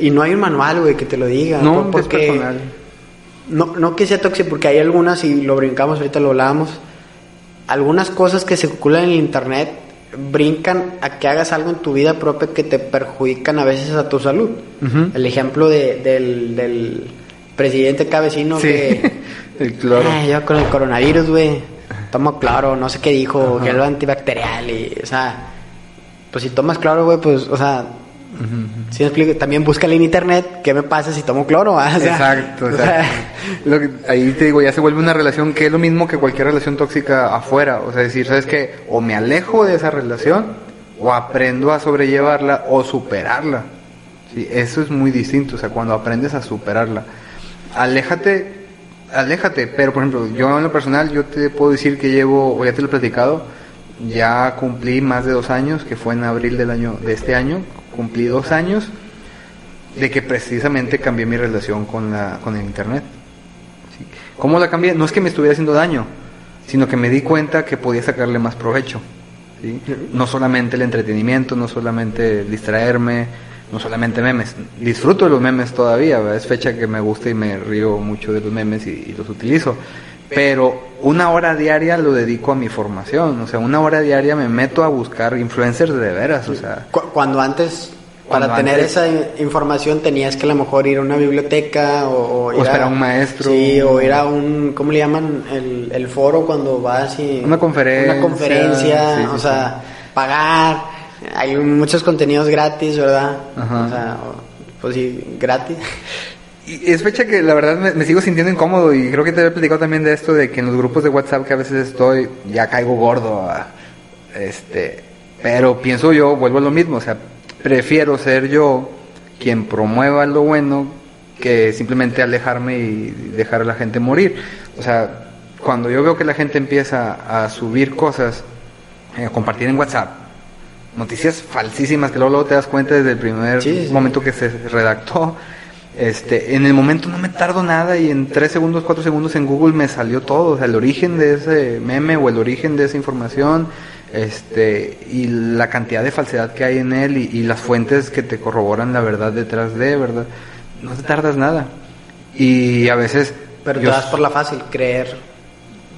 Y no hay un manual, güey, que te lo diga. No, porque... es. No, no que sea tóxico, porque hay algunas, y lo brincamos, ahorita lo hablábamos, algunas cosas que se circulan en el internet brincan a que hagas algo en tu vida propia que te perjudican a veces a tu salud. El ejemplo de, del, del presidente cabecino Sí, que... el cloro. "Ay, yo con el coronavirus, güey, tomo cloro, no sé qué dijo, que lo antibacterial, y, o sea, pues si tomas cloro, güey, pues, o sea, si explico, también búscale en internet qué me pasa si tomo cloro? O sea, exacto, o sea, exacto. Lo que- ahí te digo, ya se vuelve una relación que es lo mismo que cualquier relación tóxica afuera. O sea, decir, ¿sabes qué? O me alejo de esa relación, o aprendo a sobrellevarla, o superarla. Sí, eso es muy distinto, o sea, cuando aprendes a superarla. Aléjate, aléjate, pero por ejemplo, yo en lo personal, yo te puedo decir que llevo, o ya te lo he platicado, ya cumplí más de dos años, que fue en abril del año, de este año, cumplí dos años de que precisamente cambié mi relación con, la, con el Internet. ¿Cómo la cambié? No es que me estuviera haciendo daño, sino que me di cuenta que podía sacarle más provecho. No solamente el entretenimiento, no solamente distraerme, no solamente memes. Disfruto de los memes todavía, es fecha que me gusta y me río mucho de los memes y, y los utilizo. Pero una hora diaria lo dedico a mi formación, o sea, una hora diaria me meto a buscar influencers de veras, o sea, cu- cuando antes, para tener esa in- información tenías que a lo mejor ir a una biblioteca o, o ir a un maestro. Sí, o ir a un, ¿cómo le llaman? El, el foro cuando vas y... Una conferencia, Una conferencia, sí, sí, o sí. sea, pagar. Hay muchos contenidos gratis, ¿verdad? Ajá. O sea, pues sí, gratis. Y es fecha que la verdad me, me sigo sintiendo incómodo y creo que te había platicado también de esto de que en los grupos de WhatsApp que a veces estoy ya caigo gordo a- este pero pienso yo vuelvo a lo mismo o sea prefiero ser yo quien promueva lo bueno que simplemente alejarme y dejar a la gente morir o sea cuando yo veo que la gente empieza a subir cosas eh, a compartir en WhatsApp noticias falsísimas que luego, luego te das cuenta desde el primer Sí, sí. momento que se redactó. Este, en el momento no me tardo nada y en tres segundos, cuatro segundos en Google me salió todo, o sea, el origen de ese meme o el origen de esa información, este, y la cantidad de falsedad que hay en él y, y las fuentes que te corroboran la verdad detrás de, ¿verdad? No te tardas nada. Y a veces... Pero te das por la fácil, creer.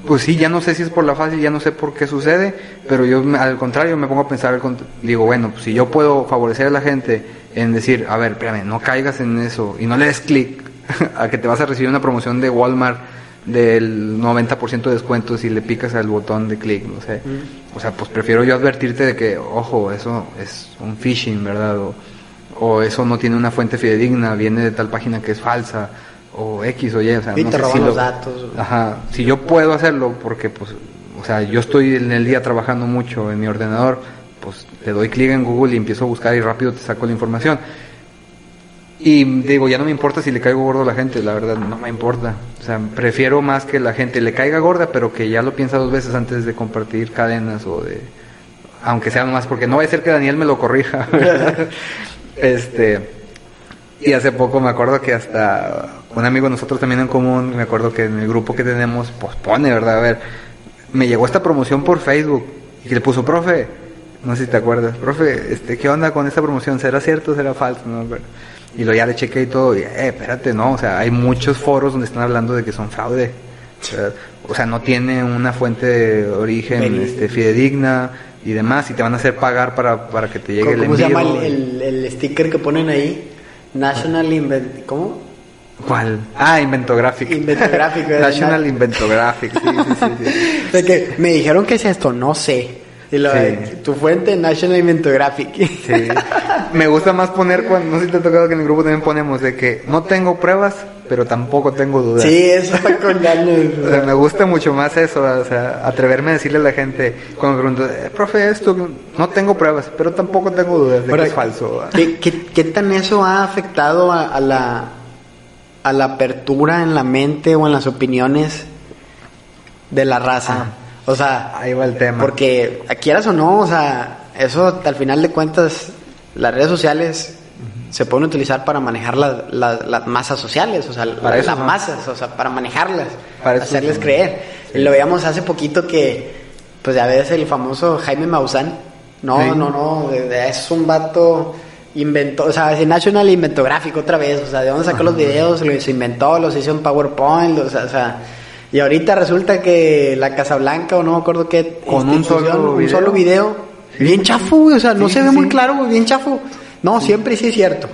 pues sí, ya no sé si es por la fácil, ya no sé por qué sucede, pero yo al contrario me pongo a pensar, digo, bueno, pues si yo puedo favorecer a la gente en decir, a ver, espérame, no caigas en eso y no le des clic a que te vas a recibir una promoción de Walmart del 90% de descuento si le picas al botón de clic, no sé. O sea, pues prefiero yo advertirte de que, ojo, eso es un phishing, ¿verdad? O, o eso no tiene una fuente fidedigna, viene de tal página que es falsa, o X o Y, o sea, Y no te sé roban si los lo- datos. Ajá, si yo puedo hacerlo porque pues, o sea, yo estoy en el día trabajando mucho en mi ordenador, pues le doy clic en Google y empiezo a buscar y rápido te saco la información. Y digo, ya no me importa si le caigo gordo a la gente, la verdad, no me importa. O sea, prefiero más que la gente le caiga gorda, pero que ya lo piensa dos veces antes de compartir cadenas o de... Aunque sea más, porque no va a ser que Daniel me lo corrija. este... Y hace poco me acuerdo que hasta un amigo de nosotros también en común, me acuerdo que en el grupo que tenemos, pues pone, ¿verdad? A ver, me llegó esta promoción por Facebook y le puso, profe, no sé si te acuerdas, profe, este, ¿qué onda con esta promoción? ¿Será cierto o será falso? No, y lo ya le chequé y todo, y, eh, espérate, no, o sea, hay muchos foros donde están hablando de que son fraude. O sea, no tiene una fuente de origen este, fidedigna y demás, y te van a hacer pagar para, para que te llegue el ¿Cómo se llama envío. el, el, el sticker que ponen ahí? National Invent... ¿Cómo? ¿Cuál? Ah, Inventographic. Inventographic. National Inventographic, sí, sí, sí. sí. Que me dijeron que es esto, no sé. Y lo, Sí. tu fuente, National Inventographic. Sí. Me gusta más poner cuando, no sé si te ha tocado que en el grupo también ponemos de que no tengo pruebas, pero tampoco tengo dudas. Sí, eso está con ganas. O sea, me gusta mucho más eso, o sea, atreverme a decirle a la gente, cuando me pregunto, eh, profe, esto, no tengo pruebas, pero tampoco tengo dudas de Ahora, que es falso. ¿qué, qué, qué tan eso ha afectado a, a la, a la apertura en la mente o en las opiniones de la raza? O sea, Ahí va el tema. porque quieras o no, o sea, eso al final de cuentas, las redes sociales se pueden utilizar para manejar la- la- las masas sociales, o sea, Para las masas, o sea, para manejarlas, Para hacerles creer. Lo veíamos hace poquito que, pues ya ves el famoso Jaime Maussan. No, Sí. no, no, es un vato inventó, o sea, National inventó gráfico otra vez, o sea, de dónde sacó los videos, los inventó, los hizo en PowerPoint, o sea, o sea, y ahorita resulta que la Casa Blanca o no me acuerdo qué Con un solo un video. solo video, Sí. bien chafo, güey, o sea, no Sí, se ve sí, muy claro, güey, bien chafo. No, siempre sí es cierto.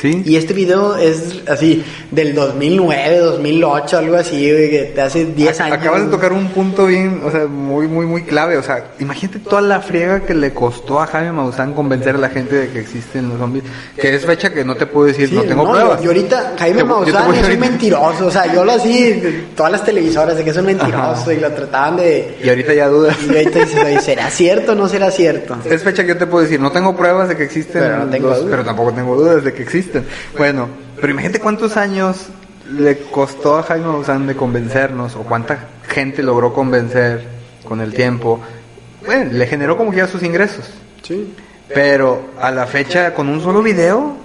Sí. Y este video es así, del 2009, 2008, algo así, que te hace 10 años. Acabas de tocar un punto bien, o sea, muy, muy, muy clave. O sea, imagínate toda la friega que le costó a Jaime Maussan convencer a la gente de que existen los zombies. Que es fecha que no te puedo decir, Sí, no tengo no, pruebas. Yo, yo ahorita, Jaime Maussan es un mentiroso, o sea, yo lo así, todas las televisoras de que es un mentiroso Ajá. y lo trataban de... Y ahorita ya dudas. Y ahorita dices, "Oye, ¿será cierto o no será cierto? Es fecha que yo te puedo decir, no tengo pruebas de que existen, Pero no tengo los- pero tampoco tengo dudas de que existen. Bueno, pero imagínate cuántos años le costó a Jaime Maussan de convencernos, o cuánta gente logró convencer con el tiempo. Bueno, le generó como que ya sus ingresos. Sí. Pero a la fecha, con un solo video,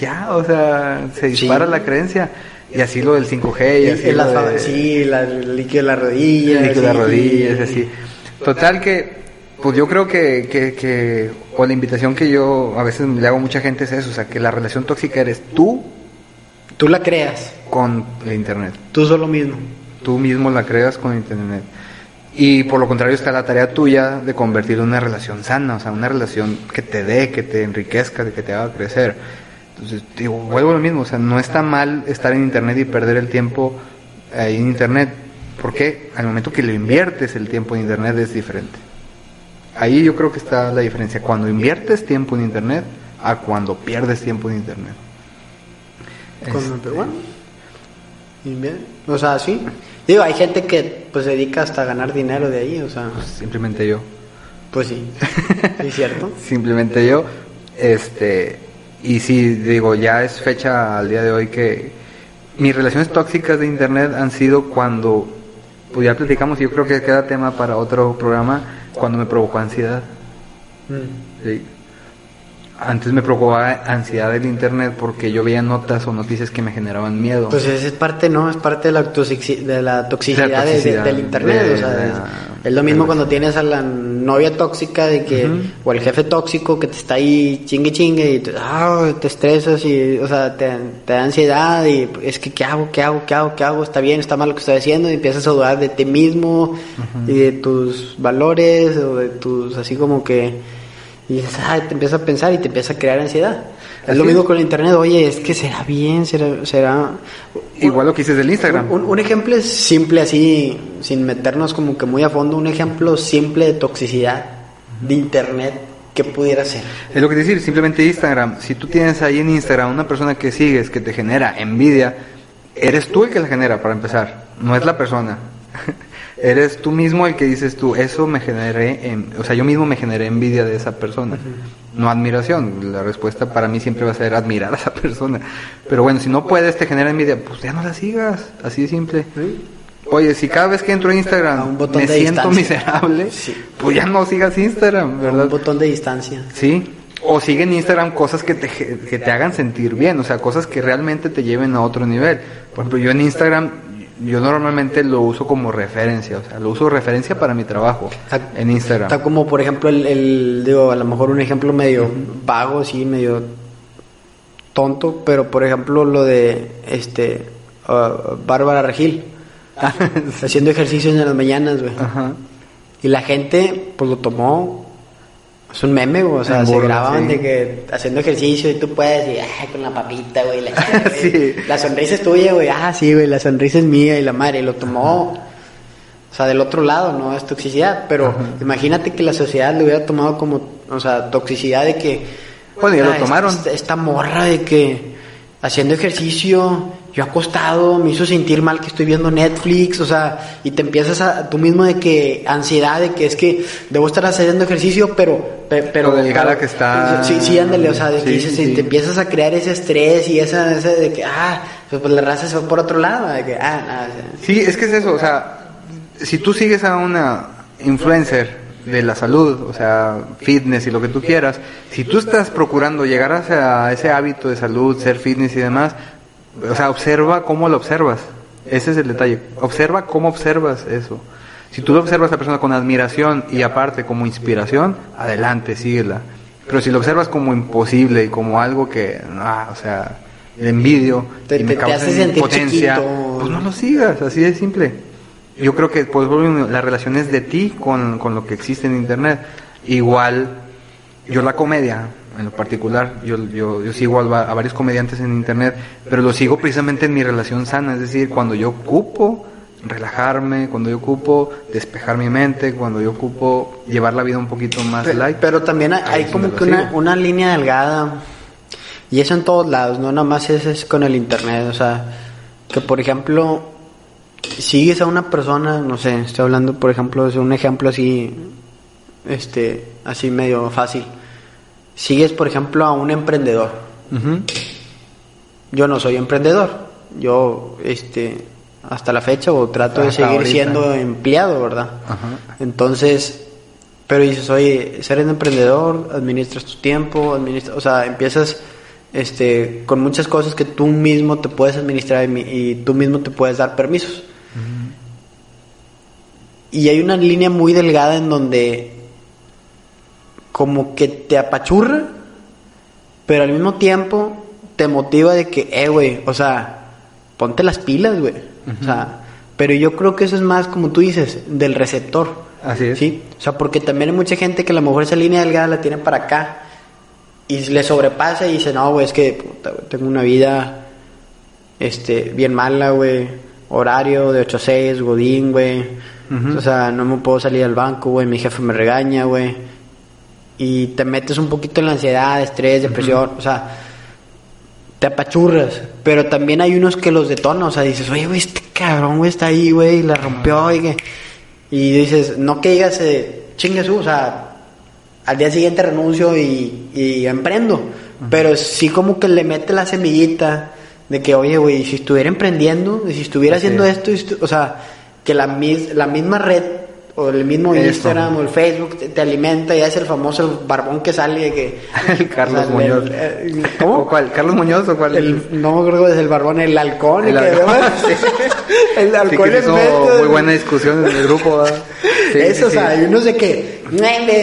ya, o sea, se dispara Sí. la creencia. Y así lo del 5G, y así lo de- sí, la- el líquido de las rodillas. el líquido de las sí. rodillas, así. Total que, pues yo creo que, que, que, o la invitación que yo a veces le hago a mucha gente es eso, o sea, que la relación tóxica eres tú Tú la creas, con el Internet. tú solo mismo. Tú mismo la creas con Internet. Y por lo contrario está la tarea tuya de convertirlo en una relación sana, o sea, una relación que te dé, que te enriquezca, que te haga crecer. Entonces, digo, vuelvo a lo mismo, o sea, no está mal estar en Internet y perder el tiempo ahí en Internet, porque al momento que lo inviertes el tiempo en Internet es diferente. Ahí yo creo que está la diferencia, cuando inviertes tiempo en Internet a cuando pierdes tiempo en Internet. Con- Este, bueno. O sea, sí. Digo, hay gente que pues se dedica hasta a ganar dinero de ahí, o sea, simplemente yo. pues sí. Sí, es cierto. simplemente yo. Este, y sí, digo, ya es fecha al día de hoy que mis relaciones tóxicas de internet han sido cuando, pues ya platicamos, y yo creo que queda tema para otro programa, cuando me provocó ansiedad. Mm. ¿sí? Antes me provocaba ansiedad el internet porque yo veía notas o noticias que me generaban miedo. Pues esa es parte, ¿no? Es parte de la, toxici- de la toxicidad, De la de- de- toxicidad, del internet. o sea, la- es, es lo mismo cuando tienes a la novia tóxica de que, o el jefe tóxico que te está ahí chingue chingue y te, ah, te estresas y, o sea, te, te da ansiedad y es que, ¿qué hago? ¿Qué hago? ¿Qué hago? ¿Qué hago? ¿Está bien? ¿Está mal lo que estoy haciendo? Y empiezas a dudar de ti mismo y de tus valores o de tus, así como que, y dices, ah, te empiezas a pensar y te empieza a crear ansiedad. Es Así lo mismo es. con el internet, oye, es que será bien, será, será... Igual lo que hice del Instagram. Un, un ejemplo es simple así, sin meternos como que muy a fondo, un ejemplo simple de toxicidad de internet que pudiera ser. Es lo que decir, simplemente Instagram. Si tú tienes ahí en Instagram una persona que sigues que te genera envidia, eres tú el que la genera para empezar, no es la persona. Eres tú mismo el que dices tú, eso me generé, en- o sea, yo mismo me generé envidia de esa persona, no admiración. La respuesta para mí siempre va a ser admirar a esa persona. Pero bueno, si no puedes te genera envidia, pues ya no la sigas, así de simple. Oye, si cada vez que entro a Instagram me siento distancia. miserable, Sí. pues ya no sigas Instagram, ¿verdad? Un botón de distancia. Sí, o sigue en Instagram cosas que te, que te hagan sentir bien, o sea, cosas que realmente te lleven a otro nivel. Por ejemplo, yo en Instagram, yo normalmente lo uso como referencia, o sea, lo uso referencia para mi trabajo Está- en Instagram. Está como, por ejemplo, el, el- digo, a lo mejor un ejemplo medio vago, sí, medio tonto, pero por ejemplo lo de, este, ah, Bárbara Regil, haciendo ejercicios en las mañanas, güey. Ajá. Y la gente, pues lo tomó. Es un meme, güey. O sea, En se grababan sí. de que haciendo ejercicio y tú puedes, y ay, con la papita, güey. La, Sí. la sonrisa es tuya, güey. Ah, sí, güey, la sonrisa es mía y la madre. Y lo tomó. O sea, del otro lado, no es toxicidad. Pero imagínate que la sociedad lo hubiera tomado como, o sea, toxicidad de que. Bueno, ya lo ah, tomaron. Esta, esta morra de que haciendo ejercicio, yo acostado, me hizo sentir mal que estoy viendo Netflix, o sea, y te empiezas a tú mismo de que ansiedad de que es que debo estar haciendo ejercicio, pero pe- pero delgada que está. Sí, sí, ándale, o sea, de que Sí, dices, sí, te empiezas a crear ese estrés y esa, esa de que ah, pues, pues la raza se va por otro lado, de que ah, nada, o sea, Sí, es que es eso, o sea, si tú sigues a una influencer de la salud, o sea, fitness y lo que tú quieras, si tú estás procurando llegar hacia ese hábito de salud, ser fitness y demás, o sea, observa cómo lo observas. Ese es el detalle. Observa cómo observas eso. Si tú lo observas a la persona con admiración y aparte como inspiración, adelante, síguela. Pero si lo observas como imposible y como algo que, ah, o sea, el envidio Te- y me te- causa impotencia, chiquito. pues no lo sigas, así de simple. Yo creo que pues la relación es de ti con, con lo que existe en internet. Igual, yo la comedia, en lo particular, yo, yo, yo sigo a, va- a varios comediantes en internet, pero lo sigo precisamente en mi relación sana, es decir, cuando yo ocupo relajarme, cuando yo ocupo despejar mi mente, cuando yo ocupo llevar la vida un poquito más Pero, light. pero también hay, como que una, una línea delgada. Y eso en todos lados, no nada más es, es con el internet. O sea, que por ejemplo, sigues a una persona, no sé, estoy hablando por ejemplo de un ejemplo así, este, así medio fácil. Sigues por ejemplo a un emprendedor. Yo no soy emprendedor. Yo, este, hasta la fecha o trato de seguir ahorita. siendo empleado, ¿verdad? Entonces, pero dices, oye, ser un emprendedor, administras tu tiempo, administras, o sea, empiezas este, con muchas cosas que tú mismo te puedes administrar y, mi- y tú mismo te puedes dar permisos. Y hay una línea muy delgada en donde como que te apachurra, pero al mismo tiempo te motiva de que, eh, güey, o sea, ponte las pilas, güey. O sea, pero yo creo que eso es más, como tú dices, del receptor. Así es. Sí, o sea, porque también hay mucha gente que a lo mejor esa línea delgada la tiene para acá y le sobrepasa y dice, no, güey, es que puta, güey, tengo una vida este, bien mala, güey. Horario de 8 a 6, godín, güey. Ujú. O sea, no me puedo salir al banco, güey. Mi jefe me regaña, güey. Y te metes un poquito en la ansiedad, estrés, depresión. O sea, te apachurras. Pero también hay unos que los detonan. O sea, dices, oye, güey, este cabrón, güey, está ahí, güey, y la rompió. Y, que... y dices, no que digas, eh, chingue su, o sea, al día siguiente renuncio y, y emprendo. Pero sí como que le mete la semillita de que, oye, güey, si estuviera emprendiendo, si estuviera Así haciendo es. esto, o sea, que la, mis- la misma red o el mismo Eso. Instagram o el Facebook te, te alimenta y es el famoso barbón que sale de que... El Carlos o sea, Muñoz. el- el- ¿O ¿Cómo? cuál? ¿Carlos Muñoz o cuál? El, no me acuerdo es el barbón, el halcón. El que- halcón, sí. el Sí, halcón que es muy buena discusión en el grupo. Sí, Eso, o sea, hay unos de que, o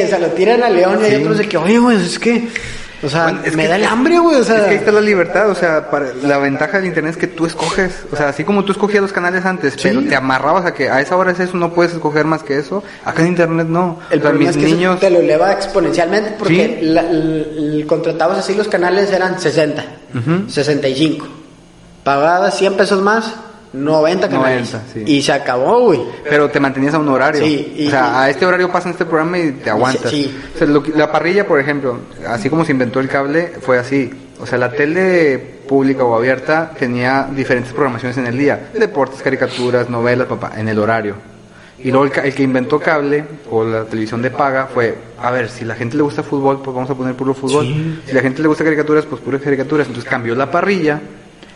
sea, lo tiran a León y hay otros de que, oye, güey, es que, o sea, Bueno, me que- da el hambre, güey, o sea. Es que ahí está la libertad, o sea, para- la ventaja del internet es que tú escoges, o sea, así como tú escogías los canales antes, Sí. pero te amarrabas a que a esa hora es eso, no puedes escoger más que eso, acá en internet no. El o sea, problema mis es que eso niños, te lo eleva exponencialmente porque Sí. la- el- contratabas así los canales eran 60, Ujú. 65. Pagabas 100 pesos más, 90 canales. 90, sí. Y se acabó, güey. pero te mantenías a un horario. Sí, y- o sea, y- a este horario pasan este programa y te aguantas. sí. O sea, lo que- la parrilla, por ejemplo, así como se inventó el cable, fue así. O sea, la tele pública o abierta tenía diferentes programaciones en el día. Deportes, caricaturas, novelas, papá, en el horario. Y luego el, el que inventó cable o la televisión de paga fue, a ver, si la gente le gusta fútbol, pues vamos a poner puro fútbol. Si la gente le gusta caricaturas, pues puras caricaturas. Entonces cambió la parrilla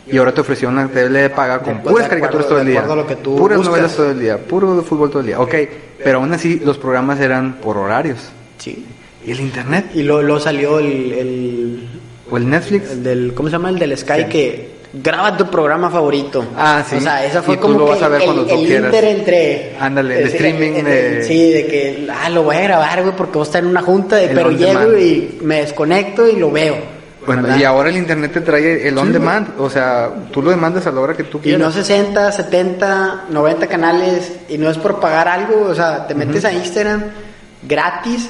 y ahora te ofreció una tele de paga con puras caricaturas todo el día. lo que puras novelas todo el día, puro fútbol todo el día. Ok, pero aún así los programas eran por horarios. Sí. ¿Y el internet? Y luego, luego salió el, el, ¿O el Netflix? el del, ¿cómo se llama? El del Sky que graba tu programa favorito. Ah, sí. O sea, esa fue Y tú como lo que vas a ver el, cuando tú quieras. inter entre... Ándale, el streaming el- de- Sí, de que, ah, lo voy a grabar, güey, porque voy a estar en una junta, de- pero llego y me desconecto y lo veo. Bueno, ¿verdad? y ahora el internet te trae el on demand. O sea, tú lo demandas a la hora que tú Y quieras. no 60, 70, 90 canales y no es por pagar algo, o sea, te metes a Instagram gratis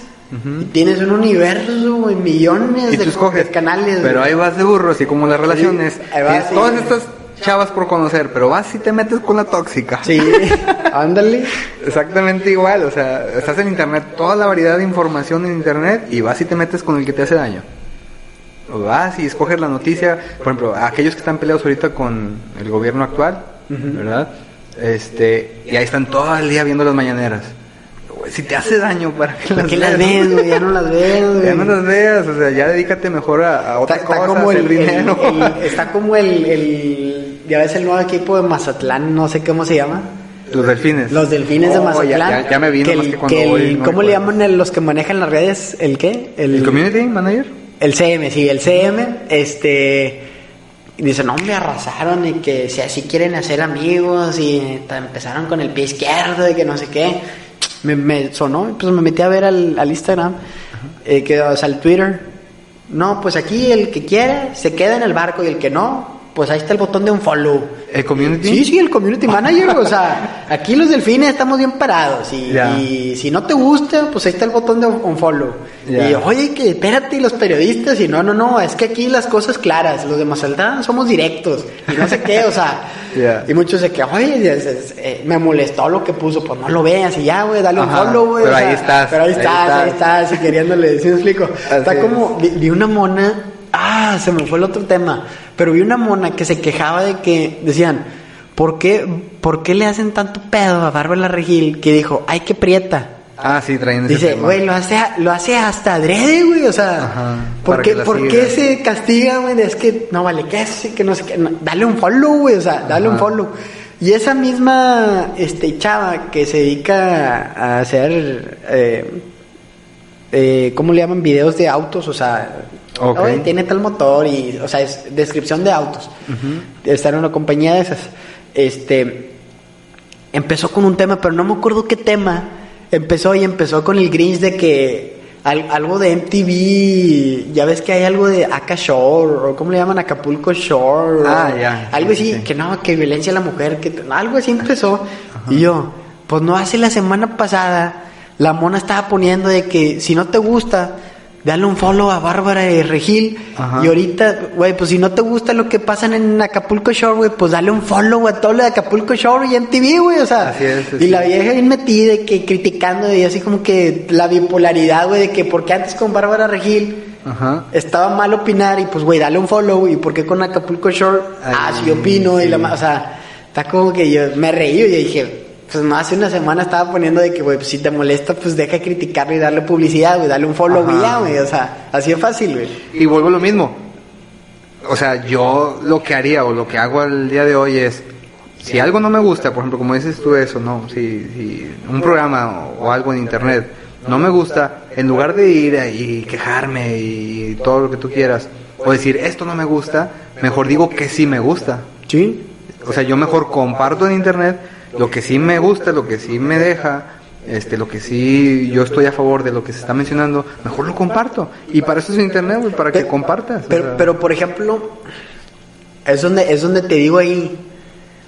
y tienes un universo, güey, millones y de, escoges canales. Pero güey. ahí vas de burro, así como las relaciones. ahí vas, Tienes sí. todas estas chavas por conocer, pero vas y te metes con la tóxica. Sí, ándale. Exactamente igual, o sea, estás en internet, toda la variedad de información en internet y vas y te metes con el que te hace daño. Vas y escoges la noticia, por ejemplo, aquellos que están peleados ahorita con el gobierno actual, ¿verdad? Este, y ahí están todo el día viendo las mañaneras. Si te hace daño, ¿para qué ¿Por las qué las ves? güey? Ya no las ves, güey. Ya no las veas, o sea, ya dedícate mejor a, a otra Está, está cosa, como a hacer el, dinero. el- el- está como el, el- ya ves el nuevo equipo de Mazatlán, no sé cómo se llama. Los delfines. Los delfines de Oh, Mazatlán. Ya, ya, me vino que más el- que cuando que el- voy, no ¿Cómo le llaman el- los que manejan las redes? ¿El qué? ¿El community manager? El CM, sí, el CM, este, dice, no, me arrasaron y que si así quieren hacer amigos y empezaron con el pie izquierdo y que no sé qué. Me, me sonó, pues me metí a ver al, al Instagram eh, que, o sea, el Twitter. No, pues aquí el que quiere se queda en el barco y el que no, pues ahí está el botón de un follow. ¿El community? Sí, sí, el community manager. o sea, aquí los delfines estamos bien parados. Y, Ya. y si no te gusta, pues ahí está el botón de un follow. Ya. Y oye, que espérate, y los periodistas, y no, no, no, es que aquí las cosas claras, los de Mazaldán somos directos. Y no sé qué, o sea. Ya. Y muchos de que, oye, es- es- eh, me molestó lo que puso, pues no lo veas y ya, güey, dale un Ajá, follow, güey. pero o sea, ahí estás, Pero ahí ahí estás, ahí estás. estás, y queriéndole, ¿sí me explico? Está es. como, vi, vi una mona, ah, se me fue el otro tema, pero vi una mona que se quejaba de que, decían, ¿por qué, por qué le hacen tanto pedo a Bárbara Regil que dijo, ay, que prieta? Ah, sí, traen ese Dice, güey, lo hace, lo hace hasta adrede, güey, o sea, Ajá, ¿por, qué, ¿por qué se castiga, güey? Es que no vale que sí, que no sé qué, no, dale un follow, güey, o sea, dale un follow. Y esa misma este, chava que se dedica a hacer, eh, eh, ¿cómo le llaman? Videos de autos, o sea, Ok. oye, tiene tal motor y, o sea, es descripción de autos. Está en una compañía de esas. Este, empezó con un tema, pero no me acuerdo qué tema. Empezó y empezó con el Grinch de que al- algo de MTV, ya ves que hay algo de Aka Shore, o cómo le llaman Acapulco Shore, Ah, ya, algo sí, así, sí. que no, que violencia a la mujer, que algo así empezó. Y yo, pues no hace la semana pasada, la mona estaba poniendo de que si no te gusta, dale un follow a Bárbara de Regil. Ajá. Y ahorita, güey, pues si no te gusta lo que pasan en Acapulco Shore, güey, pues dale un follow a todo lo de Acapulco Shore y MTV, güey, o sea. Así es, y la vieja bien metida, de que criticando, y así como que la bipolaridad, güey, de que porque antes con Bárbara Regil Ajá. estaba mal opinar y pues, güey, dale un follow. ¿Y por qué con Acapulco Shore? ah, Ay, sí opino. Y la, o sea, está como que yo me reí y dije, pues no, hace una semana estaba poniendo de que, güey, pues si te molesta, pues deja de criticarlo y darle publicidad, güey, dale un follow ya, güey. O sea, así es fácil, güey. Y vuelvo a lo mismo. O sea, yo lo que haría o lo que hago al día de hoy es, si algo no me gusta, por ejemplo, como dices tú eso, ¿no? Si, si un programa o, o algo en internet no me gusta, en lugar de ir y quejarme y todo lo que tú quieras, o decir, esto no me gusta, mejor digo que sí me gusta. Sí. O sea, yo mejor comparto en internet lo que sí me gusta, lo que sí me deja, este, lo que sí yo estoy a favor de lo que se está mencionando, mejor lo comparto. Y para eso es internet, güey, para que Pero- compartas. o Pero, sea. pero por ejemplo, es donde, es donde te digo ahí,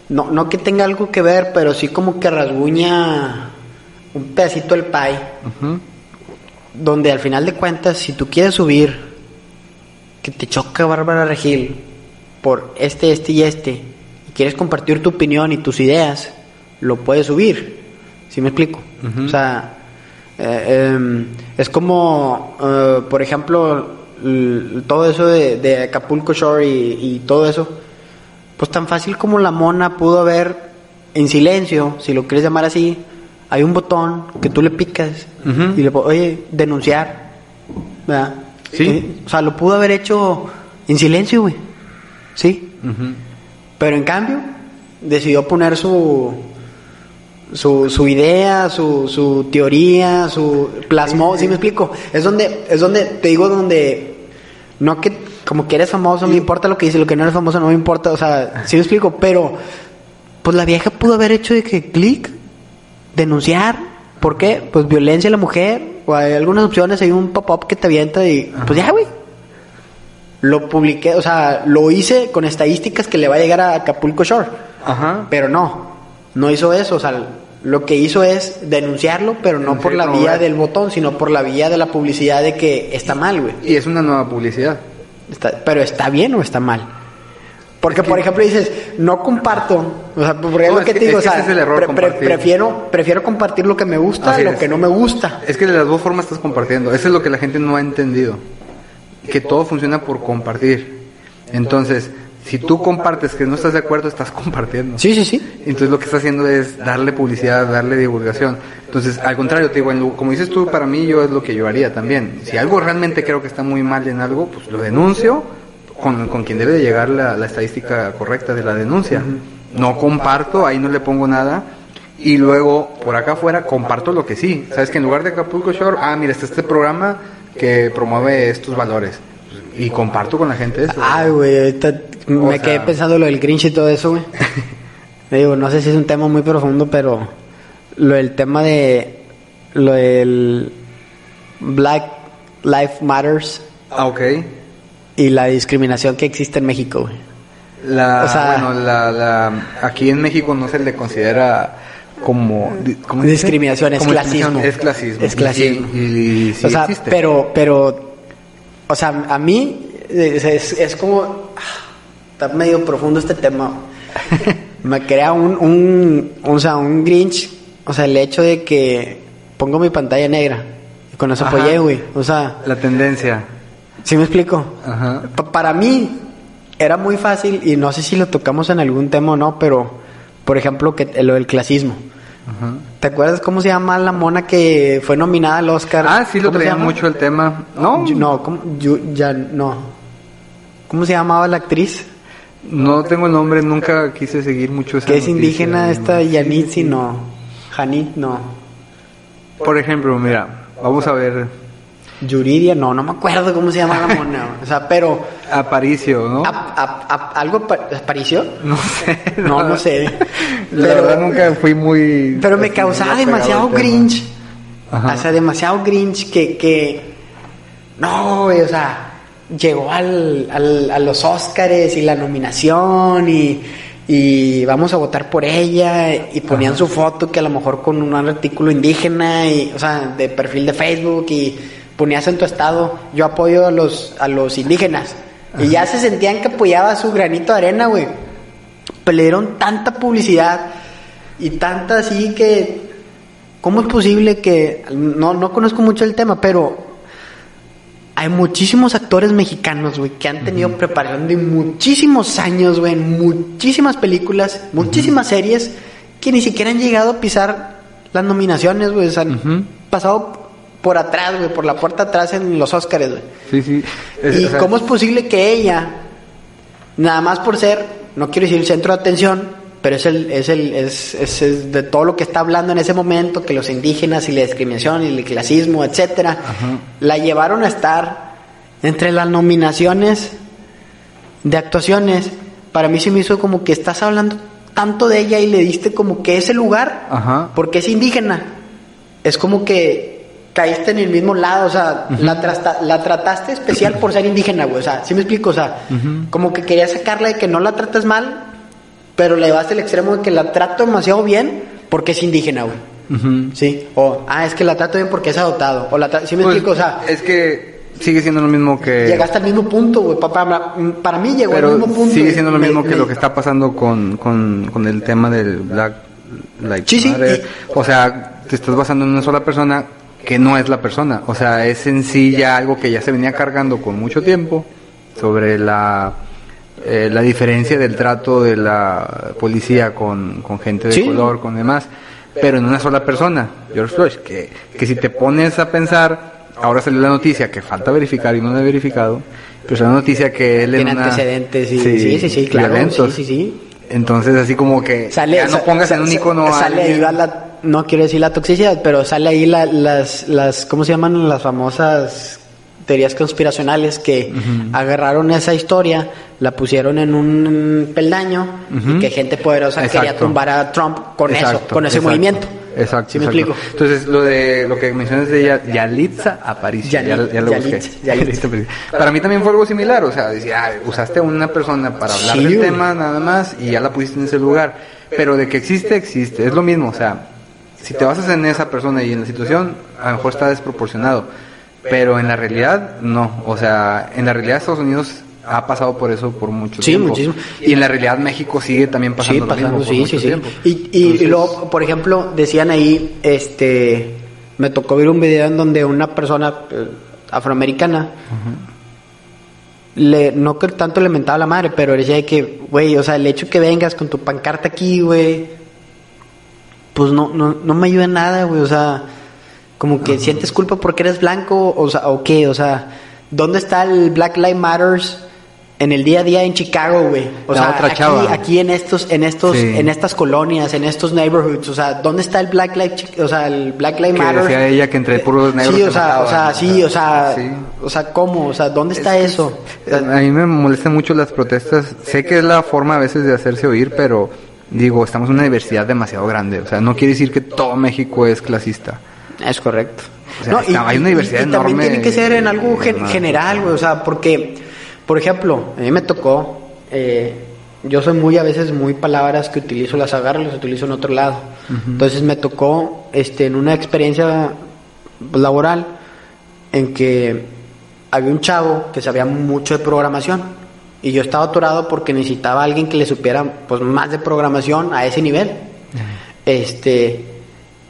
no, no que tenga algo que ver, pero sí como que rasguña un pedacito del pie. Donde al final de cuentas, si tú quieres subir, que te choca Bárbara Regil por este, este y este, y quieres compartir tu opinión y tus ideas, lo puedes subir. ¿Sí me explico? O sea, eh, em, es como, eh, por ejemplo, todo eso de, de Acapulco Shore y, y todo eso, pues tan fácil como la mona pudo haber en silencio, si lo quieres llamar así, hay un botón que tú le picas y le oye, denunciar, ¿verdad? Sí. Eh, O sea, lo pudo haber hecho en silencio, güey. Sí. Pero en cambio, decidió poner su su, su idea, su, su teoría, su plasmó, ¿sí me explico? Es donde, es donde, te digo, donde, no que, como que eres famoso, me importa lo que dices, lo que no eres famoso no me importa, o sea, sí me explico, pero, pues la vieja pudo haber hecho de que clic, denunciar, ¿por qué? Pues violencia a la mujer, o hay algunas opciones, hay un pop-up que te avienta y, pues ya, güey. Lo publiqué, o sea, lo hice con estadísticas que le va a llegar a Acapulco Shore. Ajá. Pero no, no hizo eso. O sea, lo que hizo es denunciarlo, pero no por la vía del botón, sino por la vía de la publicidad de que está mal, güey. Y es una nueva publicidad. Está- pero está bien o está mal. Porque, por ejemplo, dices, no comparto. O sea, No, es que te digo, o sea, es el error, pre- pre- compartir. prefiero, prefiero compartir lo que me gusta Así lo es. que no me gusta. Es que de las dos formas estás compartiendo. Eso es lo que la gente no ha entendido. Que todo funciona por compartir. Entonces, si tú compartes que no estás de acuerdo, estás compartiendo. Sí, sí, sí. Entonces lo que está haciendo es darle publicidad, darle divulgación. Entonces, al contrario, te digo, en lo- como dices tú, para mí yo es lo que yo haría también. Si algo realmente creo que está muy mal en algo, pues lo denuncio con, con quien debe de llegar la, la estadística correcta de la denuncia. No comparto, ahí no le pongo nada. Y luego, por acá afuera, comparto lo que sí. Sabes que en lugar de Acapulco Shore, ah, mira, está este programa que promueve estos valores. Y comparto con la gente eso. Ay, güey, ahorita me sea- quedé pensando lo del Grinch y todo eso, güey. Me digo, no sé si es un tema muy profundo, pero lo del tema de lo del Black Life Matters Ah, ok. y la discriminación que existe en México, güey. La, O sea- bueno, la, la, aquí en México no se le considera como... Discriminación, es Como clasismo. Es clasismo. Es clasismo. Y, y- y sí o sea, existe. pero, pero, o sea, a mí es, es- es como, está medio profundo este tema. Me crea un, un, o sea, un Grinch, o sea, el hecho de que pongo mi pantalla negra y con eso Ajá. apoyé, güey. O sea, La tendencia. ¿sí me explico? Ajá. Pa- para mí era muy fácil y no sé si lo tocamos en algún tema o no, pero por ejemplo que lo del clasismo. Ajá. ¿Te acuerdas cómo se llama la mona que fue nominada al Oscar? Ah, sí, lo ¿Cómo se traía mucho el tema. No, no, ¿cómo? Yu- ya, no. ¿Cómo se llamaba la actriz? No tengo el nombre, nunca quise seguir mucho esa Que es noticia, indígena esta Sí, Yanitzi, no. Janit, no. Por ejemplo, mira, vamos a ver Yuridia, no, no me acuerdo cómo se llama la mona. o sea, pero... Aparicio, ¿no? ¿a- a- a- ¿Algo pa- apareció? No sé. No, no sé. La Pero- verdad nunca fui muy... Pero me así, causaba demasiado. Grinch. Ajá. O sea, demasiado Grinch que, que... No, güey, o sea, llegó al, al- a los Óscares y la nominación y, y vamos a votar por ella y ponían su foto que a lo mejor con un artículo indígena y, o sea, de perfil de Facebook y ponías en tu estado, yo apoyo a los, a los indígenas. Y ya se sentían que apoyaba su granito de arena, güey. Pero le dieron tanta publicidad y tanta así que... ¿Cómo es posible que... No, no conozco mucho el tema, pero... Hay muchísimos actores mexicanos, güey, que han tenido preparación de muchísimos años, güey, en muchísimas películas, muchísimas series, que ni siquiera han llegado a pisar las nominaciones, güey. O sea, han pasado por atrás, güey, por la puerta atrás en los Óscares, güey. Sí, sí. Es- ¿Y o sea, cómo es posible que ella, nada más por ser, no quiero decir el centro de atención, pero es el, es el, es, es- es de todo lo que está hablando en ese momento, que los indígenas y la discriminación y el clasismo, etcétera, Ajá. la llevaron a estar entre las nominaciones de actuaciones. Para mí se me hizo como que estás hablando tanto de ella y le diste como que ese lugar Ajá. porque es indígena. Es como que caíste en el mismo lado, o sea, la, trasta- la trataste especial por ser indígena, güey. O sea, ¿sí me explico? O sea, como que querías sacarla de que no la tratas mal, pero le llevaste al extremo de que la trato demasiado bien porque es indígena, güey. Ujú. Sí. O, ah, es que la trato bien porque es adoptado. O la ¿sí me Pues, explico? O sea, es que sigue siendo lo mismo que... llegaste al mismo punto, güey. Pa- Para, para mí llegó Pero al mismo punto. sigue siendo lo Me- mismo que me- lo que está pasando con, con, con el tema del Black Lives Sí, sí. O sea, te estás basando en una sola persona que no es la persona. O sea, es en sí ya algo que ya se venía cargando con mucho tiempo sobre la, eh, la diferencia del trato de la policía con, con gente de Sí. color, con demás, pero en una sola persona, George Floyd, que, que si te pones a pensar, ahora salió la noticia que falta verificar y no la he verificado, pero es la noticia que él en Tiene una- antecedentes y sí, sí, sí, claro. violentos. Sí, sí, sí. Entonces, así como que Sale, ya no pongas en un icono a Sale ahí la, no quiero decir la toxicidad, pero sale ahí la- las, las, ¿cómo se llaman? Las famosas teorías conspiracionales que agarraron esa historia, la pusieron en un peldaño y que gente poderosa quería tumbar a Trump con eso, con ese exacto. movimiento. Exacto. ¿Sí me explico? Entonces, lo de lo que mencionas de Ya- Yalitza Aparicio, ya, Yalit- ya lo busqué. Yalitza, Yalitza. Para mí también fue algo similar, o sea, decía, usaste a una persona para hablar Sí, del güey. tema nada más y ya la pusiste en ese lugar. Pero de que existe, existe. Es lo mismo, o sea, si te basas en esa persona y en la situación, a lo mejor está desproporcionado. Pero en la realidad, no. O sea, en la realidad Estados Unidos ha pasado por eso por mucho Sí, tiempo. muchísimo. Y en la realidad México sigue también Sí, pasando lo pasando, mismo por sí, mucho sí, sí. tiempo. Y, y, y Entonces- luego, por ejemplo, decían ahí, este, me tocó ver un video en donde una persona eh, afroamericana, le, no que tanto le mentaba la madre, pero decía que, güey, o sea, el hecho que vengas con tu pancarta aquí, güey, pues no, no, no me ayuda en nada, güey, o sea, como que sientes culpa porque eres blanco, o sea, o qué, o sea, ¿dónde está el Black Lives Matters en el día a día en Chicago, güey? O La sea, otra aquí, chava. aquí en estos, en estos, Sí. en estas colonias, en estos neighborhoods, o sea, ¿dónde está el Black Lives, o sea, el Black Lives Matter? decía ella que entre puros negros Sí, o sea, o sea, sí, o sea, sí. o sea, ¿cómo? O sea, ¿dónde está eso? O sea, A mí me molestan mucho las protestas. Sé que es la forma a veces de hacerse oír, pero digo, estamos en una diversidad demasiado grande. O sea, no quiere decir que todo México es clasista. Es correcto. O sea, está- hay una diversidad y también enorme tiene que ser en algo gen- general, güey. O sea, porque, por ejemplo, a mí me tocó. eh, yo soy muy, a veces, muy palabras que utilizo, las agarro y las utilizo en otro lado. Entonces me tocó, este, en una experiencia laboral, en que había un chavo que sabía mucho de programación. Y yo estaba atorado porque necesitaba a alguien que le supiera pues más de programación a ese nivel. Este,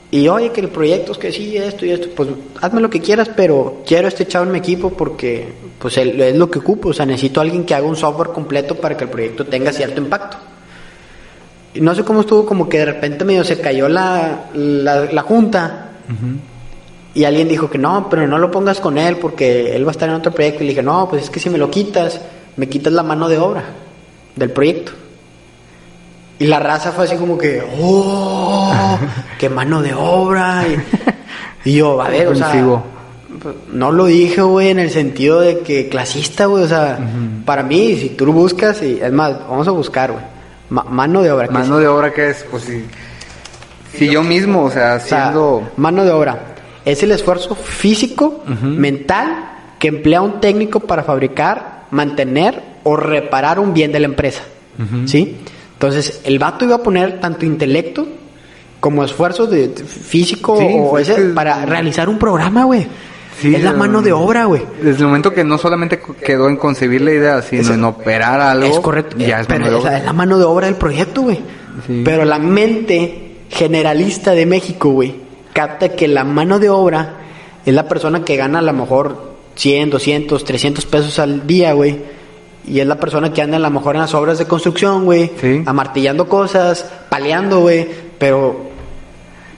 y oye, que el proyecto es que sí, esto y esto, pues hazme lo que quieras, pero quiero este chavo en mi equipo porque pues él- es lo que ocupo, o sea, necesito a alguien que haga un software completo para que el proyecto tenga cierto impacto. Y no sé cómo estuvo, como que de repente medio se cayó la, la, la junta y alguien dijo que no, pero no lo pongas con él porque él va a estar en otro proyecto. Y le dije, no, pues es que si me lo quitas, me quitas la mano de obra del proyecto. Y la raza fue así como que, ¡oh! ¡Qué mano de obra! Y, y yo, a ver, o sea, no lo dije, güey, en el sentido de que clasista, güey, o sea, para mí, si tú lo buscas, y es más, vamos a buscar, güey, ma- mano de obra. ¿qué Mano de obra que es, pues si, si yo mismo, o sea, O sea, haciendo... mano de obra. Es el esfuerzo físico, mental, que emplea un técnico para fabricar, mantener o reparar un bien de la empresa. ¿Sí? Entonces, el vato iba a poner tanto intelecto como esfuerzo de, de físico Sí, o es ese que- para realizar un programa, güey. Sí, es la mano de obra, güey. Desde el momento que no solamente quedó en concebir la idea, sino Es- en operar algo, Es correcto. ya es pero mano de o sea, obra. es la mano de obra del proyecto, güey. Sí. Pero la mente generalista de México, güey, capta que la mano de obra es la persona que gana a lo mejor 100, 200, 300 pesos al día, güey. Y es la persona que anda a lo mejor en las obras de construcción, güey. Sí. Amartillando cosas, paleando, güey. Pero,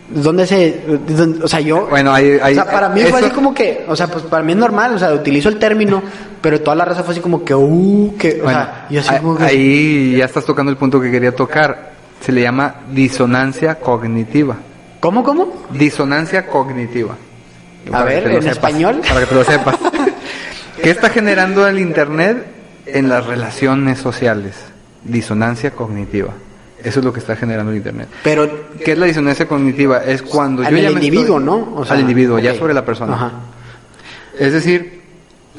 ¿dónde se...? dónde- o sea, yo... Bueno, ahí- ahí- o sea, para mí eso- fue así como que... O sea, pues para mí es normal. O sea, utilizo el término. Pero toda la raza fue así como que... Uh, que... O sea, yo así ahí- como que... ahí ya estás tocando el punto que quería tocar. Se le llama disonancia cognitiva. ¿Cómo, cómo? Disonancia cognitiva. A Para ver, ¿en sepas, español? Para que te lo sepas. ¿Qué está generando el Internet en las relaciones sociales? Disonancia cognitiva. Eso es lo que está generando el Internet. Pero ¿Qué es la disonancia cognitiva? Es cuando Al yo me individuo, estoy- ¿no? O sea, al individuo, ya sobre la persona. Ajá. Es decir,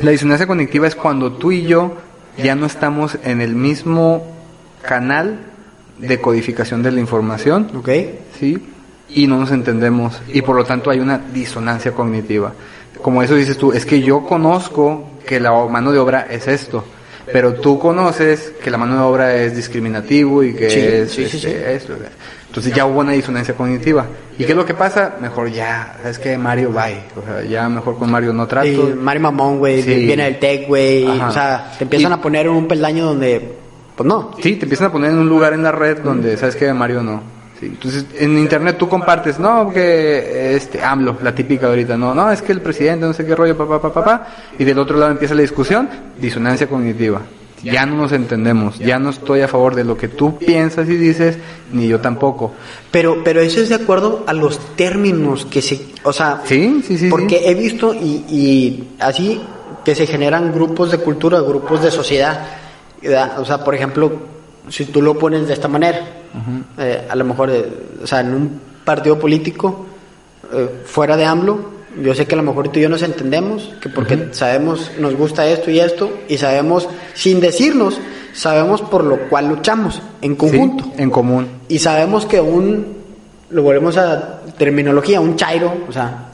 la disonancia cognitiva es cuando tú y yo ya no estamos en el mismo canal de codificación de la información, ¿Ok? ¿sí? Y no nos entendemos y por lo tanto hay una disonancia cognitiva. Como eso dices tú, es que yo conozco que la mano de obra es esto, pero tú conoces que la mano de obra es discriminativo y que Sí, es sí, sí, este. Entonces ya hubo una disonancia cognitiva. ¿Y qué es lo que pasa? Mejor ya, es que Mario bye. O sea, ya mejor con Mario no trato. Y Mario Mamón, güey, viene del tech, güey. O sea, te empiezan Y- a poner en un peldaño donde, pues no. Sí, te empiezan a poner en un lugar en la red donde sabes que Mario no. Sí, entonces en internet tú compartes, no, que este AMLO, la típica ahorita, no, no, es que el presidente no sé qué rollo, papá, papá, papá, y del otro lado empieza la discusión, disonancia cognitiva. Ya no nos entendemos, ya no estoy a favor de lo que tú piensas y dices, ni yo tampoco. Pero, pero eso es de acuerdo a los términos que se, o sea, Sí, sí, sí. porque sí. he visto y, y así que se generan grupos de cultura, grupos de sociedad. ¿verdad? O sea, por ejemplo, si tú lo pones de esta manera, eh, a lo mejor, eh, o sea, en un partido político eh, fuera de AMLO, yo sé que a lo mejor tú y yo nos entendemos, que porque sabemos, nos gusta esto y esto, y sabemos, sin decirnos, sabemos por lo cual luchamos en conjunto. Sí, en común. Y sabemos que un, lo volvemos a terminología, un chairo, o sea,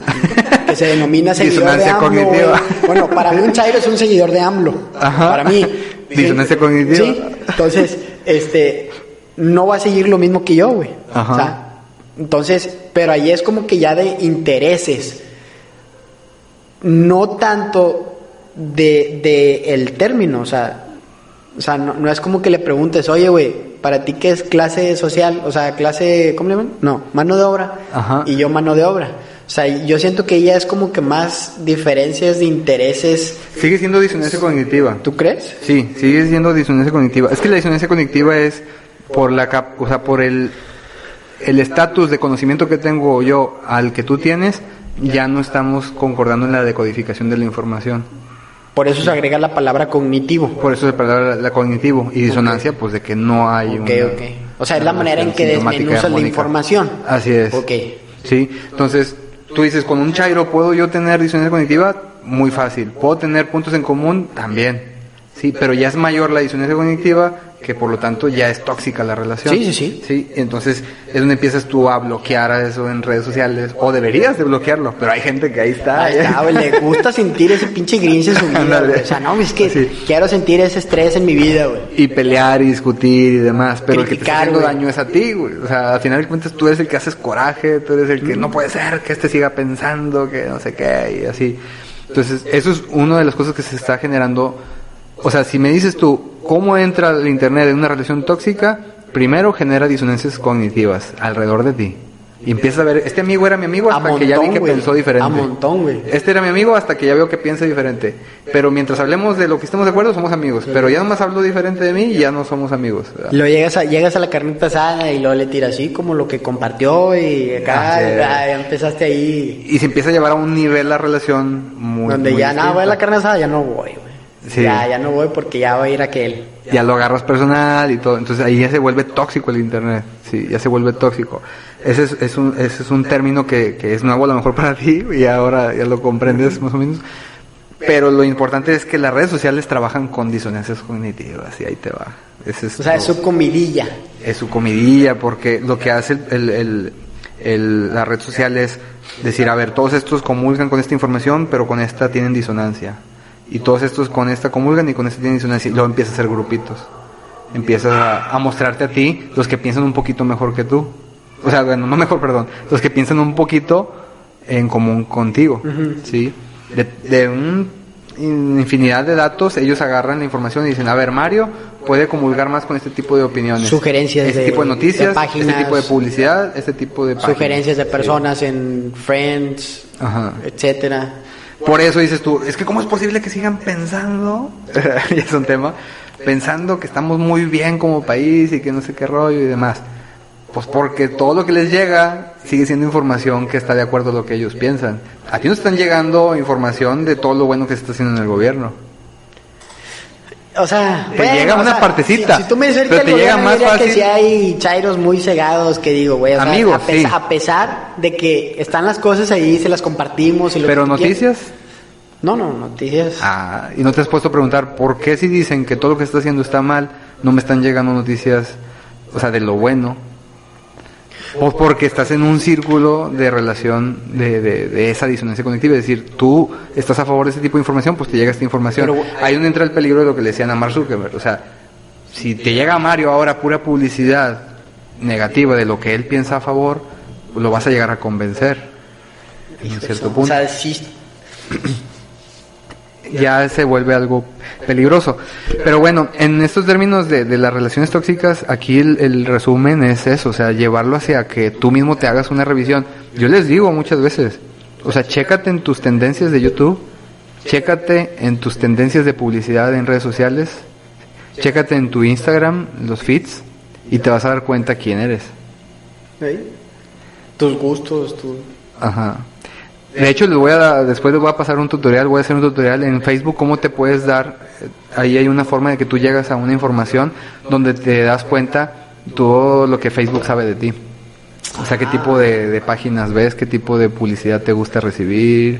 que se denomina seguidor de AMLO. cognitiva. güey. Bueno, para mí un chairo es un seguidor de AMLO. Ajá. Para mí. Disonancia Sí. cognitiva. Sí. Entonces, este, no va a seguir lo mismo que yo, güey. Ajá. O sea, entonces, pero ahí es como que ya de intereses. No tanto de, de el término, o sea, o sea, no, no es como que le preguntes, oye, güey, ¿para ti qué es clase social? O sea, clase, ¿cómo le llaman? No, mano de obra. Ajá. Y yo mano de obra. O sea, yo siento que ya es como que más diferencias de intereses. Sigue siendo disonancia cognitiva. ¿Tú crees? Sí, sigue siendo disonancia cognitiva. Es que la disonancia cognitiva es por la cap- o sea, por el el estatus de conocimiento que tengo yo al que tú tienes, ya no estamos concordando en la decodificación de la información. Por eso se agrega la palabra cognitivo. Por eso se palabra la cognitivo y disonancia, pues de que no hay Ok, una ok. O sea, es la manera en que desmenuzas la información. Así es. Ok. Sí, entonces tú dices, con un chairo puedo yo tener disonancia cognitiva, muy fácil. Puedo tener puntos en común, también. Sí, pero ya es mayor la disonancia cognitiva que por lo tanto ya es tóxica la relación. Sí, sí, sí. Sí, entonces es donde empiezas tú a bloquear a eso en redes sociales o deberías de bloquearlo, pero hay gente que ahí está. Ahí está, güey, le gusta sentir ese pinche grinch en su vida, güey. O sea, no, es que Sí. quiero sentir ese estrés en mi vida, güey. Y pelear y discutir y demás, pero el que te está Criticar, haciendo güey. daño es a ti, güey. O sea, al final de cuentas tú eres el que haces coraje, tú eres el que no puede ser que este siga pensando, que no sé qué, y así. Entonces, eso es una de las cosas que se está generando. O sea, si me dices tú, ¿cómo entra el Internet en una relación tóxica? Primero genera disonancias cognitivas alrededor de ti. Y empiezas a ver, este amigo era mi amigo hasta que ya vi que pensó diferente. A montón, güey. Este era mi amigo hasta que ya veo que piensa diferente. Pero mientras hablemos de lo que estemos de acuerdo, somos amigos. Pero ya nomás hablo diferente de mí y ya no somos amigos. Luego llegas a, llegas a la carnita asada y luego le tiras así como lo que compartió y acá Ah, sí. ya empezaste ahí Y se empieza a llevar a un nivel la relación muy. donde muy ya nada, voy a la carne asada, ya no voy, güey. Sí. Ya, ya no voy porque ya va a ir aquel. Ya lo agarras personal y todo. Entonces ahí ya se vuelve tóxico el internet. Sí, ya se vuelve tóxico. Ese es, es un, ese es un término que, que es nuevo a lo mejor para ti y ahora ya lo comprendes más o menos. Pero lo importante es que las redes sociales trabajan con disonancias cognitivas y ahí te va. Ese es O sea, lo- es su comidilla. es su comidilla, porque lo que hace el, el- el- el- la red social es decir, a ver, todos estos comulgan con esta información, pero con esta tienen disonancia. Y todos estos con esta comulgan y con esta tienen disonancia. Y luego empieza a hacer grupitos. Empiezas a, a mostrarte a ti los que piensan un poquito mejor que tú. O sea, bueno, no mejor, perdón. Los que piensan un poquito en común contigo. ¿Sí? De, de un infinidad de datos, ellos agarran la información y dicen, a ver, Mario puede comulgar más con este tipo de opiniones. Sugerencias Este de- tipo de noticias, de páginas. este tipo de publicidad, este tipo de páginas. Sugerencias de personas en Friends, Ajá. etcétera. Por eso dices tú, es que cómo es posible que sigan pensando, ya es un tema, pensando que estamos muy bien como país y que no sé qué rollo y demás. Pues porque todo lo que les llega sigue siendo información que está de acuerdo a lo que ellos piensan. A ti no están llegando información de todo lo bueno que se está haciendo en el gobierno. O sea, Te llega una partecita, Si, si tú me dices pero que te el llega gobierno más diría que fácil. si hay chairos muy cegados que digo, güey, o sea, Amigos, a, pes- sí. a pesar de que están las cosas ahí, se las compartimos y lo Pero que noticias, No, no, noticias. ah, y no te has puesto a preguntar por qué si dicen que todo lo que está haciendo está mal, no me están llegando noticias, o sea, de lo bueno. O porque estás en un círculo de relación de, de, de esa disonancia cognitiva, es decir, tú estás a favor de ese tipo de información, pues te llega esta información. Pero- Ahí donde entra el peligro de lo que le decían a Mark Zuckerberg, o sea, si te llega a Mario ahora pura publicidad negativa de lo que él piensa a favor, pues lo vas a llegar a convencer en un cierto o punto sea, sí, ya se vuelve algo peligroso. Pero bueno, en estos términos de, de las relaciones tóxicas, aquí el, el resumen es eso, o sea, llevarlo hacia que tú mismo te hagas una revisión. Yo les digo muchas veces, o sea, chécate en tus tendencias de YouTube, chécate en tus tendencias de publicidad en redes sociales, chécate en tu Instagram, los feeds, y te vas a dar cuenta quién eres. ¿sí? tus gustos, tu... Ajá. De hecho, les voy a, después les voy a pasar un tutorial, voy a hacer un tutorial en Facebook, cómo te puedes dar, eh, ahí hay una forma de que tú llegas a una información donde te das cuenta todo lo que Facebook sabe de ti. O sea, qué tipo de, de páginas ves, qué tipo de publicidad te gusta recibir,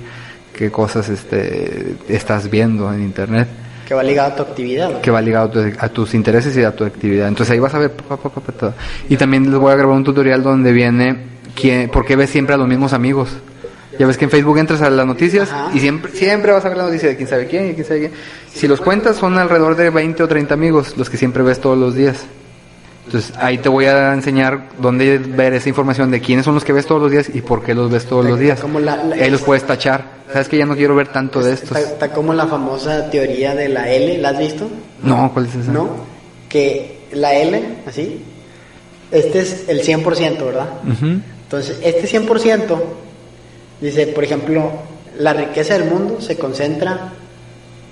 qué cosas este, estás viendo en Internet, que va ligado a tu actividad. que va ligado a, tu- a tus intereses y a tu actividad. Entonces ahí vas a ver pa, pa, pa, pa, todo. Y también les voy a grabar un tutorial donde viene quién, por qué ves siempre a los mismos amigos. Ya ves que en Facebook entras a las noticias Ajá. y siempre, siempre vas a ver la noticia de quién sabe quién y quién sabe quién. Si los cuentas son alrededor de 20 o 30 amigos los que siempre ves todos los días. Entonces ahí te voy a enseñar dónde ver esa información de quiénes son los que ves todos los días y por qué los ves todos los días. Como la- la- ahí los puedes tachar. Sabes que ya no quiero ver tanto de estos. Está, está como la famosa teoría de la L, ¿la has visto? No, ¿cuál es esa? ¿No? Que la L, así, este es el 100%, ¿verdad? Ujú. Entonces, este 100%, dice, por ejemplo, la riqueza del mundo se concentra,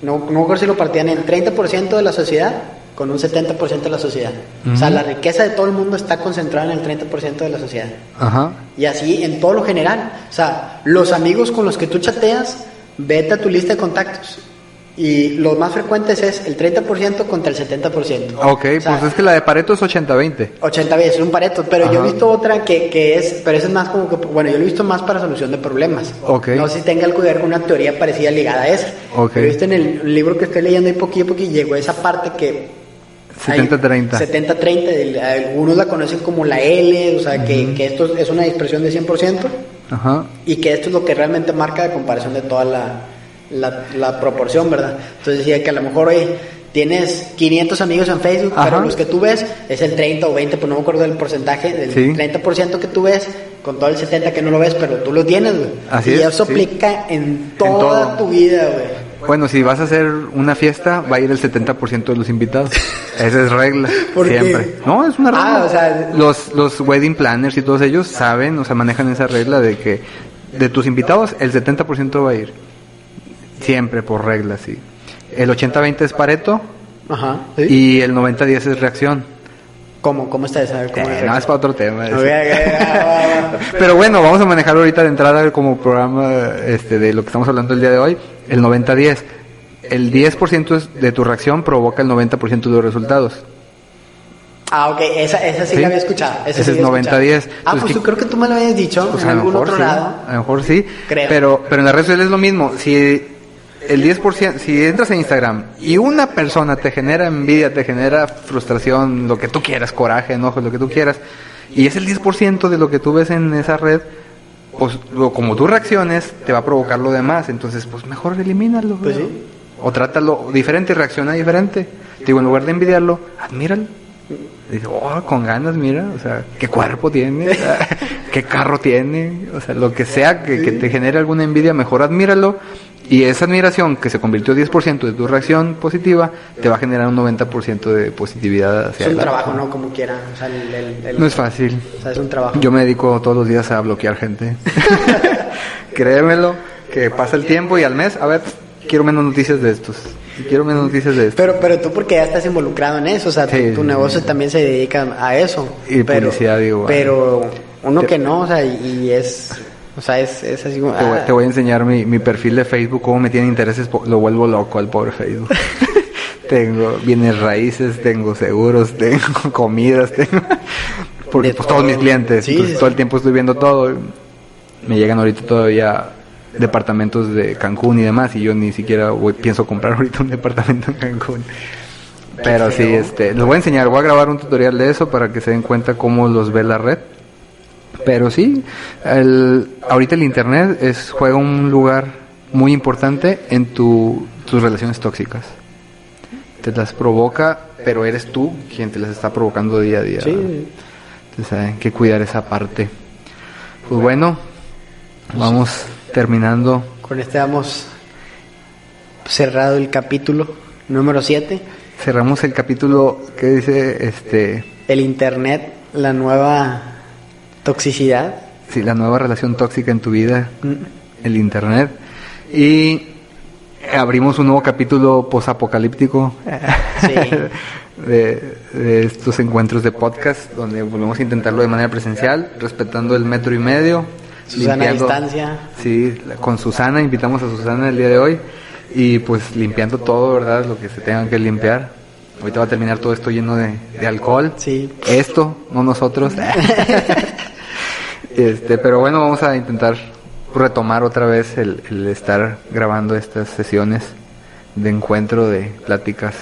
no, no recuerdo si lo partían en 30% de la sociedad con un 70% de la sociedad. O sea, la riqueza de todo el mundo está concentrada en el 30% de la sociedad. Ajá. Y así en todo lo general. O sea, los amigos con los que tú chateas, vete a tu lista de contactos. Y los más frecuentes es el 30% contra el 70%. Ok, O sea, pues es que la de Pareto es 80-20. 80 veces, es un pareto, pero yo he Ajá. visto otra que, que es, pero eso es más como que, bueno, yo lo he visto más para solución de problemas. Ok. No sé si tenga algo que ver con una teoría parecida ligada a esa. Ok. Pero he visto en el libro que estoy leyendo ahí poquillo a poquillo, llegó esa parte que... hay 70-30. 70-30, el- algunos la conocen como la L, o sea, que, que esto es una dispersión de 100%, Ajá. y que esto es lo que realmente marca la comparación de toda la, la, la proporción, ¿verdad? Entonces decía que a lo mejor hoy tienes 500 amigos en Facebook, Ajá. pero los que tú ves es el 30 o 20, pues no me acuerdo del porcentaje, del Sí. 30% que tú ves, con todo el 70% que no lo ves, pero tú lo tienes, güey. Así y es, eso sí. aplica en toda tu vida, güey. Bueno, si vas a hacer una fiesta, va a ir el 70% de los invitados. Esa es regla, siempre. No, es una regla. Ah, o sea- los, los wedding planners y todos ellos saben, o sea, manejan esa regla de que de tus invitados el 70% va a ir. Siempre por regla, sí. El 80-20 es Pareto Ajá. ¿sí? y el 90-10 es reacción. ¿Cómo? ¿Cómo está esa? ¿Cómo Eh, es? no, es para otro tema. Pero bueno, vamos a manejar ahorita de entrada como programa este, de lo que estamos hablando el día de hoy, el 90-10. El 10% es- de tu reacción provoca el 90% de los resultados. Ah, ok, esa, esa sí, Sí. la había escuchado. Esa Ese sí es había escuchado. 90-10. Ah, pues ¿qué- tú creo que tú me lo habías dicho Pues en a lo algún mejor otro sí, lado. a lo mejor sí, Creo. pero pero en las redes sociales es lo mismo. Si el 10%, si entras en Instagram y una persona te genera envidia, te genera frustración, lo que tú quieras, coraje, enojo, lo que tú quieras, y es el 10% de lo que tú ves en esa red, pues lo- como tú reacciones, te va a provocar lo demás. Entonces, pues mejor elimínalo. Pues. O trátalo diferente, reacciona diferente. Digo, en lugar de envidiarlo, admíralo. Dice, oh, con ganas, mira, o sea, qué cuerpo tiene, qué carro tiene, o sea, lo que sea que, que te genere alguna envidia, mejor admíralo. Y esa admiración que se convirtió 10% de tu reacción positiva, te va a generar un 90% de positividad hacia Es un trabajo, ¿no? Como quiera. O sea, el, el- el- No es fácil. O sea, es un trabajo. Yo me dedico todos los días a bloquear gente. Créemelo, que pasa el tiempo y al mes, a ver, quiero menos noticias de estos. Quiero menos noticias de estos. Pero, pero tú porque ya estás involucrado en eso, o sea, tu- Sí, tu, sí, negocio sí. también se dedica a eso. Y pero, publicidad igual. Pero uno Te- que no, o sea, y, y es, o sea, es, es así como... Te voy, ah, te voy a enseñar mi, mi perfil de Facebook, cómo me tiene intereses, lo vuelvo loco al pobre Facebook. tengo bienes raíces, tengo seguros, tengo comidas, tengo... Porque pues todos todo. mis clientes, todo el tiempo estoy viendo todo. Me llegan ahorita todavía departamentos de Cancún y demás y yo ni siquiera voy- pienso comprar ahorita un departamento en Cancún. Pero sí, este, les voy a enseñar, voy a grabar un tutorial de eso para que se den cuenta cómo los ve la red. Pero sí, el, ahorita el internet es juega un lugar muy importante en tu, tus relaciones tóxicas. Te las provoca, pero eres tú quien te las está provocando día a día. Sí, Entonces hay que cuidar esa parte. Pues bueno, vamos terminando. con este hemos cerrado el capítulo número 7. Cerramos el capítulo que dice este El internet, la nueva toxicidad. sí, la nueva relación tóxica en tu vida, Mm. el internet. Y abrimos un nuevo capítulo posapocalíptico Sí. de, de estos encuentros de podcast donde volvemos a intentarlo de manera presencial, respetando el metro y medio. Susana a distancia. Sí, con Susana, invitamos a Susana el día de hoy y pues limpiando todo, ¿verdad? Lo que se tengan que limpiar. Ahorita va a terminar todo esto lleno de, de alcohol. Sí. Esto, no nosotros. este, pero bueno, vamos a intentar retomar otra vez el, el estar grabando estas sesiones de encuentro, de pláticas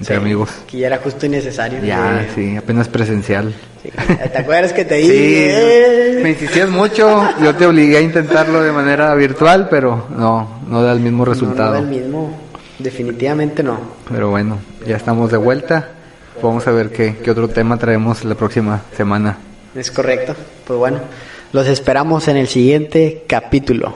entre Sí, amigos. Que ya era justo y necesario. Ya, sí, apenas presencial. Sí. ¿Te acuerdas que te Sí, dije? me insistías mucho, yo te obligué a intentarlo de manera virtual, pero no, no da el mismo No, no resultado. da el mismo. Definitivamente no. Pero bueno, ya estamos de vuelta. Vamos a ver qué, qué otro tema traemos la próxima semana. Es correcto. Pues bueno, los esperamos en el siguiente capítulo.